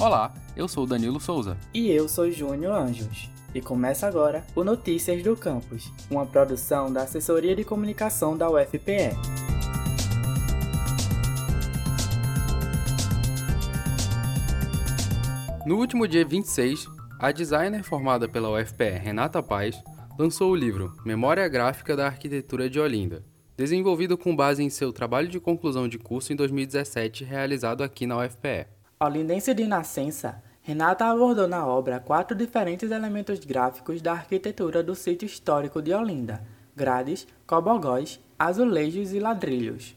Olá, eu sou Danilo Souza. E eu sou Júnior Anjos. E começa agora o Notícias do Campus, uma produção da Assessoria de Comunicação da UFPE. No último dia 26, a designer formada pela UFPE, Renata Paz, lançou o livro Memória Gráfica da Arquitetura de Olinda, desenvolvido com base em seu trabalho de conclusão de curso em 2017 realizado aqui na UFPE. Olindense de nascença, Renata abordou na obra quatro diferentes elementos gráficos da arquitetura do sítio histórico de Olinda: grades, cobogós, azulejos e ladrilhos.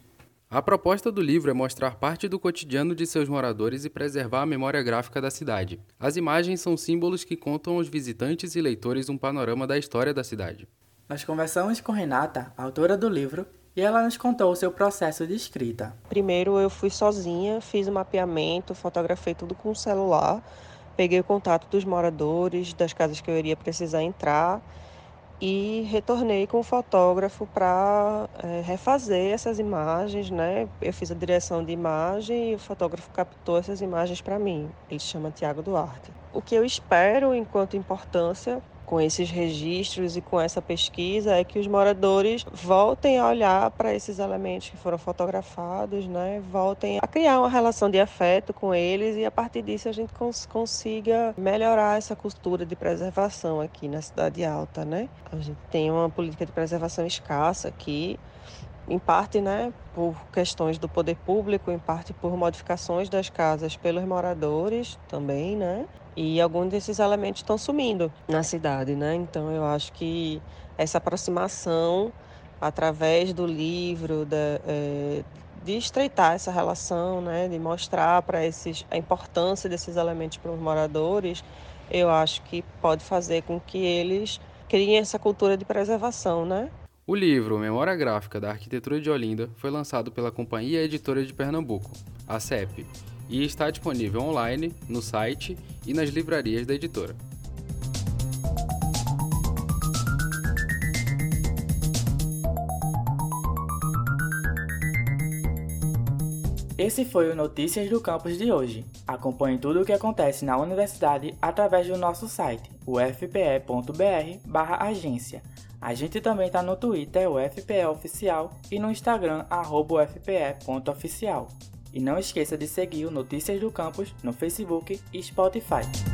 A proposta do livro é mostrar parte do cotidiano de seus moradores e preservar a memória gráfica da cidade. As imagens são símbolos que contam aos visitantes e leitores um panorama da história da cidade. Nós conversamos com Renata, autora do livro, e ela nos contou o seu processo de escrita. Primeiro eu fui sozinha, fiz o mapeamento, fotografei tudo com o celular, peguei o contato dos moradores, das casas que eu iria precisar entrar e retornei com o fotógrafo para é, refazer essas imagens, né? Eu fiz a direção de imagem e o fotógrafo captou essas imagens para mim. Ele se chama Tiago Duarte. O que eu espero enquanto importância com esses registros e com essa pesquisa é que os moradores voltem a olhar para esses elementos que foram fotografados, né? voltem a criar uma relação de afeto com eles e a partir disso a gente cons consiga melhorar essa cultura de preservação aqui na Cidade Alta. Né? A gente tem uma política de preservação escassa aqui, em parte né, por questões do poder público, em parte por modificações das casas pelos moradores também, né? E alguns desses elementos estão sumindo na cidade, né? Então eu acho que essa aproximação através do livro, da, é, de estreitar essa relação, né? De mostrar para esses a importância desses elementos para os moradores, eu acho que pode fazer com que eles criem essa cultura de preservação, né? O livro Memória Gráfica da Arquitetura de Olinda foi lançado pela Companhia Editora de Pernambuco, a CEP, e está disponível online, no site e nas livrarias da editora. Esse foi o Notícias do Campus de hoje. Acompanhe tudo o que acontece na universidade através do nosso site, ufpe.br/agência. A gente também está no Twitter, UFPE Oficial, e no Instagram, ufpe.oficial. E não esqueça de seguir o Notícias do Campus no Facebook e Spotify.